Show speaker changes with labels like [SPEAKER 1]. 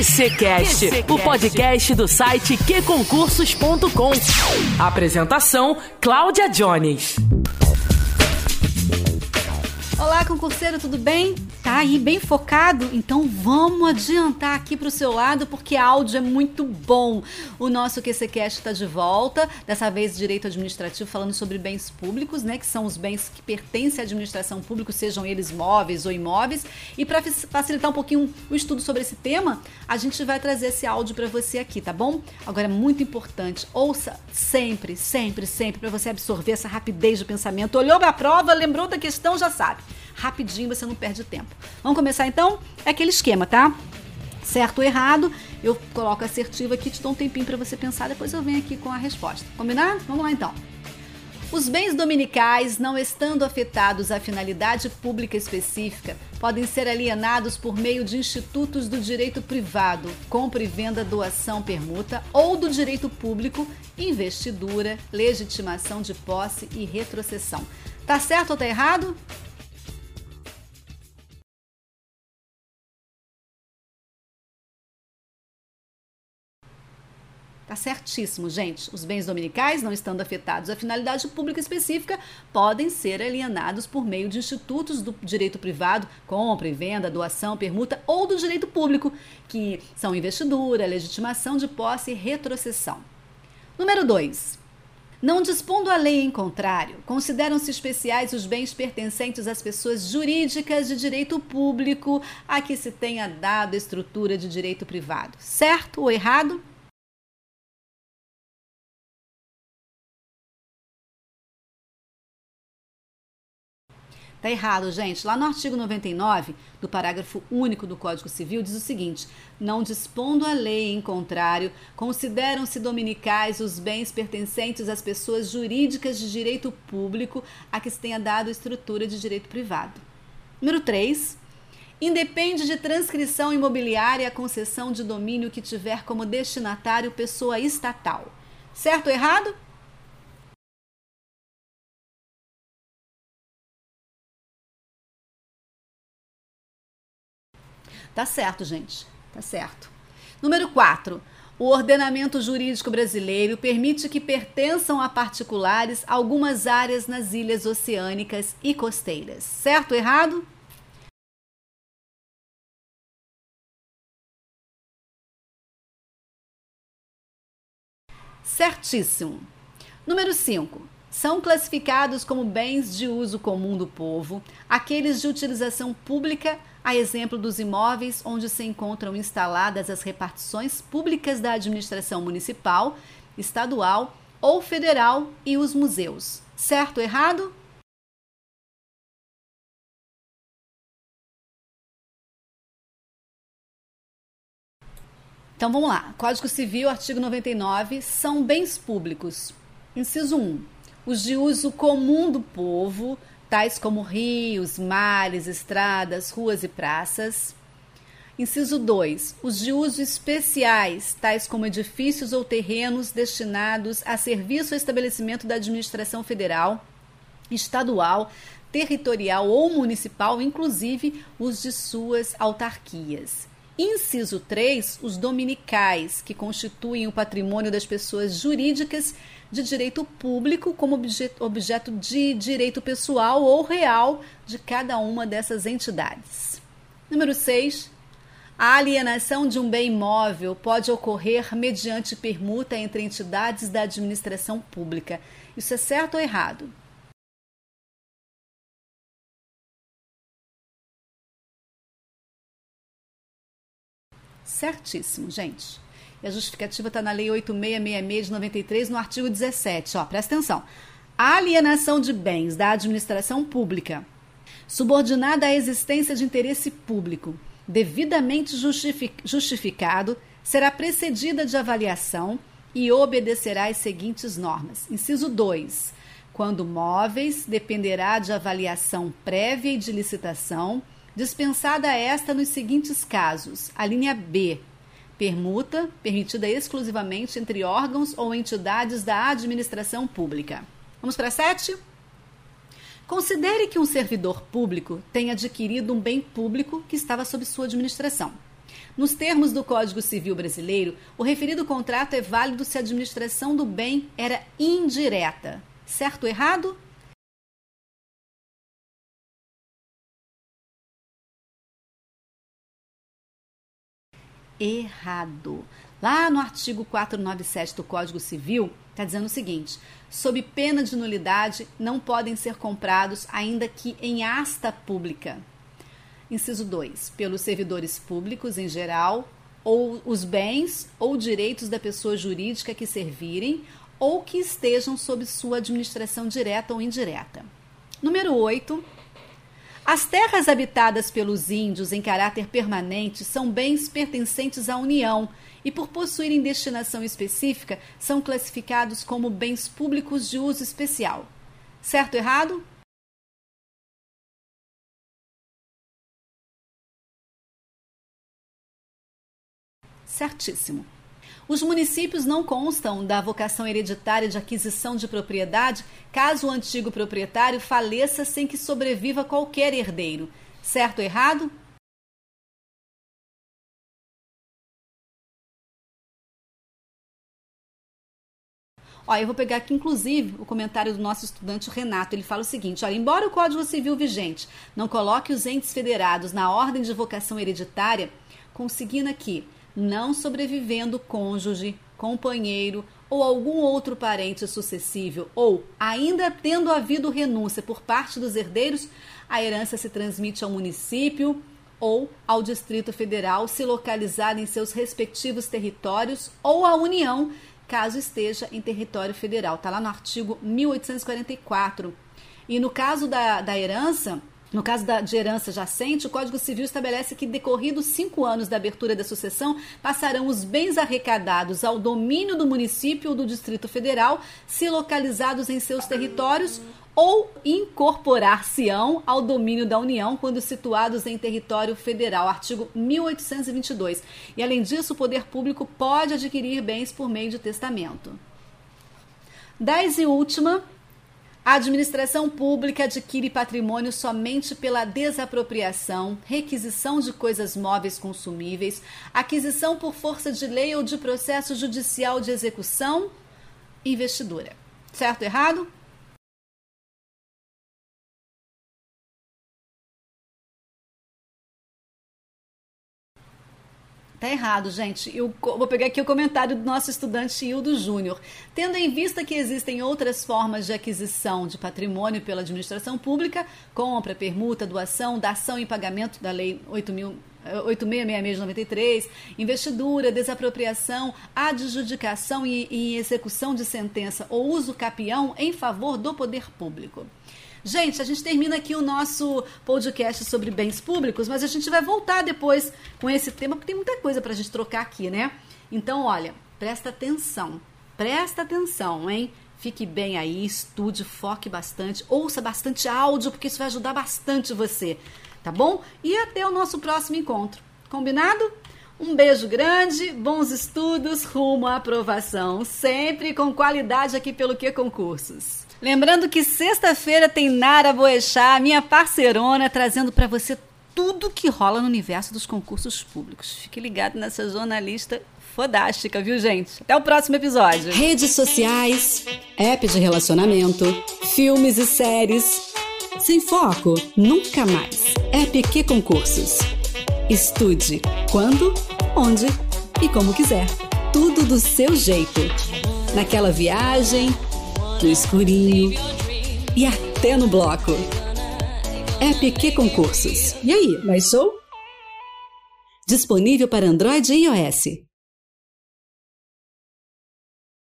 [SPEAKER 1] QCcast, o podcast do site qconcursos.com. Apresentação: Cláudia Jones.
[SPEAKER 2] Olá, concurseiro, tudo bem? Tá aí bem focado? Então vamos adiantar aqui para o seu lado porque áudio é muito bom. O nosso QCCast está de volta, dessa vez direito administrativo, falando sobre bens públicos, né? Que são os bens que pertencem à administração pública, sejam eles móveis ou imóveis. E para facilitar um pouquinho o estudo sobre esse tema, a gente vai trazer esse áudio para você aqui, tá bom? Agora é muito importante, ouça sempre, sempre, sempre, para você absorver essa rapidez do pensamento. Olhou para a prova, lembrou da questão, já sabe rapidinho, você não perde tempo. Vamos começar então? É aquele esquema, tá? Certo ou errado, eu coloco assertivo aqui, te dou um tempinho para você pensar, depois eu venho aqui com a resposta. Combinado? Vamos lá então. Os bens dominicais, não estando afetados à finalidade pública específica, podem ser alienados por meio de institutos do direito privado, compra e venda, doação, permuta, ou do direito público, investidura, legitimação de posse e retrocessão. Tá certo ou tá errado? Tá certíssimo, gente. Os bens dominicais, não estando afetados à finalidade pública específica, podem ser alienados por meio de institutos do direito privado, compra e venda, doação, permuta ou do direito público, que são investidura, legitimação de posse e retrocessão. Número 2. Não dispondo a lei em contrário, consideram-se especiais os bens pertencentes às pessoas jurídicas de direito público a que se tenha dado estrutura de direito privado. Certo ou errado? Tá errado, gente. Lá no artigo 99 do parágrafo único do Código Civil diz o seguinte: não dispondo a lei em contrário, consideram-se dominicais os bens pertencentes às pessoas jurídicas de direito público a que se tenha dado estrutura de direito privado. Número 3. Independe de transcrição imobiliária a concessão de domínio que tiver como destinatário pessoa estatal. Certo ou errado? Tá certo, gente. Tá certo. Número 4. O ordenamento jurídico brasileiro permite que pertençam a particulares algumas áreas nas ilhas oceânicas e costeiras. Certo ou errado? Certíssimo. Número 5. São classificados como bens de uso comum do povo aqueles de utilização pública a exemplo dos imóveis onde se encontram instaladas as repartições públicas da administração municipal, estadual ou federal e os museus. Certo ou errado? Então vamos lá. Código Civil, artigo 99, são bens públicos. Inciso 1. Os de uso comum do povo, tais como rios, mares, estradas, ruas e praças. Inciso 2. Os de uso especiais, tais como edifícios ou terrenos destinados a serviço ou estabelecimento da administração federal, estadual, territorial ou municipal, inclusive os de suas autarquias. Inciso 3, os dominicais, que constituem o patrimônio das pessoas jurídicas de direito público como objeto, de direito pessoal ou real de cada uma dessas entidades. Número 6. A alienação de um bem imóvel pode ocorrer mediante permuta entre entidades da administração pública. Isso é certo ou errado? Certíssimo, gente. E a justificativa está na Lei 8666 de 93, no artigo 17. Ó, presta atenção. A alienação de bens da administração pública, subordinada à existência de interesse público, devidamente justificado, será precedida de avaliação e obedecerá às seguintes normas. Inciso 2. Quando móveis, dependerá de avaliação prévia e de licitação, dispensada esta nos seguintes casos: a linha B, permuta permitida exclusivamente entre órgãos ou entidades da administração pública. Vamos para 7? Considere que um servidor público tenha adquirido um bem público que estava sob sua administração. Nos termos do Código Civil Brasileiro, o referido contrato é válido se a administração do bem era indireta. Certo ou errado? Errado. Lá no artigo 497 do Código Civil, está dizendo o seguinte: sob pena de nulidade, não podem ser comprados, ainda que em asta pública. Inciso 2. Pelos servidores públicos em geral, ou os bens ou direitos da pessoa jurídica que servirem ou que estejam sob sua administração direta ou indireta. Número 8. As terras habitadas pelos índios em caráter permanente são bens pertencentes à União e, por possuírem destinação específica, são classificados como bens públicos de uso especial. Certo ou errado? Certíssimo. Os municípios não constam da vocação hereditária de aquisição de propriedade caso o antigo proprietário faleça sem que sobreviva qualquer herdeiro. Certo ou errado? Olha, eu vou pegar aqui, inclusive, o comentário do nosso estudante Renato. Ele fala o seguinte: olha, embora o Código Civil vigente não coloque os entes federados na ordem de vocação hereditária, conseguindo aqui não sobrevivendo cônjuge, companheiro ou algum outro parente sucessível, ou ainda tendo havido renúncia por parte dos herdeiros, a herança se transmite ao município ou ao Distrito Federal, se localizar em seus respectivos territórios, ou à União, caso esteja em território federal. Está lá no artigo 1844. E no caso da, da herança, no caso da, de herança jacente, o Código Civil estabelece que, decorridos cinco anos da abertura da sucessão, passarão os bens arrecadados ao domínio do município ou do Distrito Federal, se localizados em seus territórios, ou incorporar-se-ão ao domínio da União quando situados em território federal. Artigo 1822. E, além disso, o poder público pode adquirir bens por meio de testamento. Dez e última, a administração pública adquire patrimônio somente pela desapropriação, requisição de coisas móveis consumíveis, aquisição por força de lei ou de processo judicial de execução, investidura. Certo ou errado? Tá errado, gente. Eu vou pegar aqui o comentário do nosso estudante Hildo Júnior. Tendo em vista que existem outras formas de aquisição de patrimônio pela administração pública, compra, permuta, doação, dação em pagamento da Lei 8.000 8666 de 93, investidura, desapropriação, adjudicação e, e execução de sentença ou uso capião em favor do poder público. Gente, a gente termina aqui o nosso podcast sobre bens públicos, mas a gente vai voltar depois com esse tema, porque tem muita coisa para a gente trocar aqui, né? Então, olha, presta atenção, presta atenção, hein? Fique bem aí, estude, foque bastante, ouça bastante áudio, porque isso vai ajudar bastante você, tá bom? E até o nosso próximo encontro. Combinado? Um beijo grande, bons estudos, rumo à aprovação, sempre com qualidade aqui pelo Que Concursos. Lembrando que sexta-feira tem Nara Boechat, minha parceirona, trazendo para você tudo que rola no universo dos concursos públicos. Fique ligado nessa jornalista fodástica, viu, gente? Até o próximo episódio.
[SPEAKER 1] Redes sociais, app de relacionamento, filmes e séries. Sem foco, nunca mais. App que concursos. Estude quando, onde e como quiser. Tudo do seu jeito. Naquela viagem no escurinho e até no bloco. É PQ Concursos. E aí, mais show? Disponível para Android e iOS.